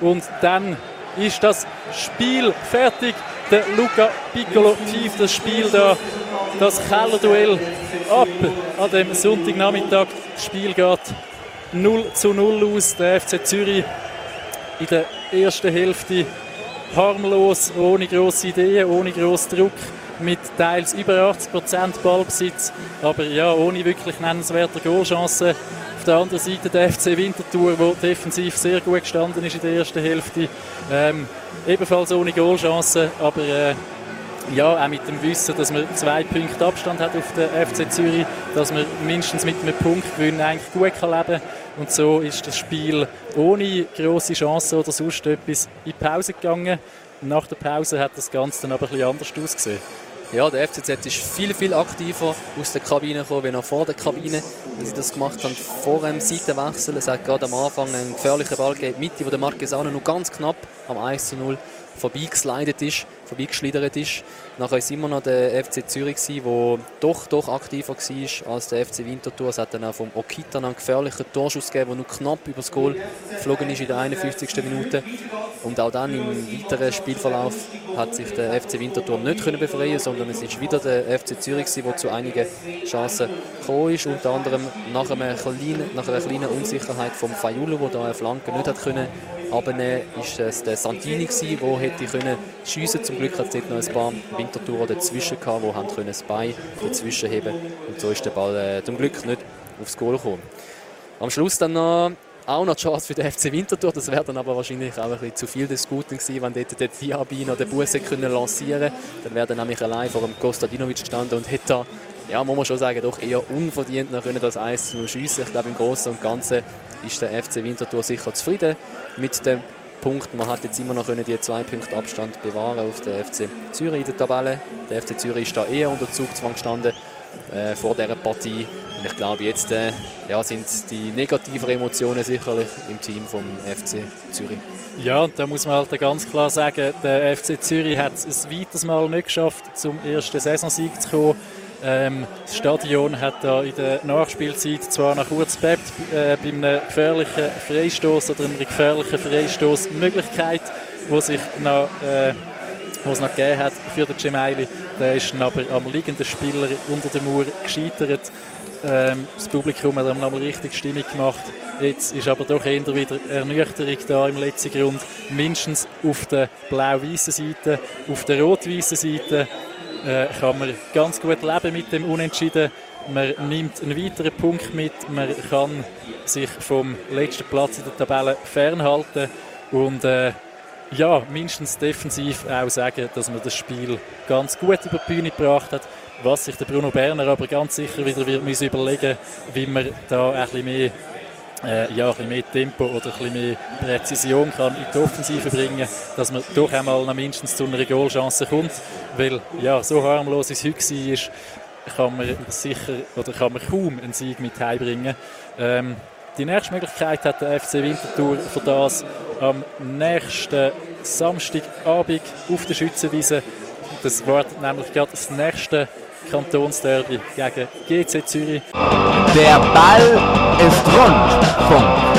Und dann ist das Spiel fertig. Der Luca Piccolo tief das Spiel da, das Kellerduell ab an dem Sonntagnachmittag. Das Spiel geht 0 zu 0 aus. Der FC Zürich in der ersten Hälfte harmlos, ohne grosse Ideen, ohne grossen Druck, mit teils über 80% Ballbesitz, aber ja, ohne wirklich nennenswerte Goalchancen. Auf der anderen Seite der FC Winterthur, der defensiv sehr gut gestanden ist in der ersten Hälfte. Ähm, ebenfalls ohne Goalchancen, aber äh, ja, auch mit dem Wissen, dass man zwei Punkte Abstand hat auf den FC Zürich, dass man mindestens mit einem Punktgewinn eigentlich gut kann leben kann. Und so ist das Spiel ohne große Chancen oder sonst etwas in die Pause gegangen. Nach der Pause hat das Ganze dann aber ein bisschen anders ausgesehen. Ja, der FCZ ist viel, viel aktiver aus der Kabine gekommen, wie noch vor der Kabine. Wie sie das gemacht haben vor dem Seitenwechsel. Es hat gerade am Anfang einen gefährlichen Ball gegeben, Mitte, wo der Marquesano noch ganz knapp am 1 zu 0 vorbeigeslidet ist, vorbeigeschlittert ist. Nachher war es immer noch der FC Zürich, der doch, doch aktiver war als der FC Winterthur. Es hat dann auch vom Okita einen gefährlichen Torschuss gegeben, der nur knapp über das Goal geflogen ist in der 51. Minute. Und auch dann im weiteren Spielverlauf hat sich der FC Winterthur nicht können befreien sondern es ist wieder der FC Zürich, der zu einigen Chancen gekommen ist. Unter anderem nach einer kleinen, nach einer kleinen Unsicherheit vom Fayulo, der da eine Flanke nicht hat können abnehmen ist es der Santini der hätte können schiessen. Zum Glück hat es noch ein paar Wintertouren dazwischen gehabt, die haben können das Bein dazwischen heben und so ist der Ball äh, zum Glück nicht aufs Goal gekommen. Am Schluss dann noch auch noch die Chance für den FC Winterthur. Das wäre dann aber wahrscheinlich auch ein bisschen zu viel des Guten gewesen, wenn dort der Diaby noch den Busse können lancieren Dann wäre er nämlich allein vor dem Kostadinovic gestanden und hätte ja, muss man schon sagen, doch eher unverdient noch können das Eis schiessen. Ich glaube, im Großen und Ganzen ist der FC Winterthur sicher zufrieden mit dem Punkt. Man hat jetzt immer noch können die zwei Punkte Abstand bewahren auf den FC Zürich in der Tabelle. Der FC Zürich ist da eher unter Zugzwang gestanden äh, vor dieser Partie. Und ich glaube, jetzt äh, ja, sind die negativen Emotionen sicherlich im Team vom FC Zürich. Ja, da muss man halt ganz klar sagen, der FC Zürich hat es ein weiteres Mal nicht geschafft, zum ersten Saisonsieg zu kommen. Ähm, das Stadion hat da in der Nachspielzeit zwar nach kurz bebt, äh, bei einem gefährlichen Freistoß oder einer gefährlichen Freistoß Möglichkeit, wo sich noch, äh, wo es noch gegeben hat für den Gemeili. Der ist aber am liegenden Spieler unter der Mauer gescheitert. Ähm, das Publikum hat ihm nochmal richtig Stimmung gemacht. Jetzt ist aber doch eher wieder Ernüchterung da im letzten Grund. Mindestens auf der blau-weißen Seite, auf der rot-weißen Seite äh, kann man ganz gut leben mit dem Unentschieden. Man nimmt einen weiteren Punkt mit, man kann sich vom letzten Platz in der Tabelle fernhalten und äh, ja, mindestens defensiv auch sagen, dass man das Spiel ganz gut über die Bühne gebracht hat. Was sich der Bruno Berner aber ganz sicher wieder wird überlegen, wie man da ein bisschen mehr äh, ja, ein bisschen mehr Tempo oder ein bisschen mehr Präzision kann in die Offensive bringen, dass man doch einmal mindestens zu einer Goalchance kommt. Weil ja, so harmlos es heute war, kann man sicher oder kann man kaum einen Sieg mit heimbringen. Ähm, die nächste Möglichkeit hat der FC Winterthur für das am nächsten Samstagabend auf der Schützenwiese. Das wartet nämlich gerade das nächste Kantonsderby gegen GC Zürich. Der Ball ist rund. Punkt.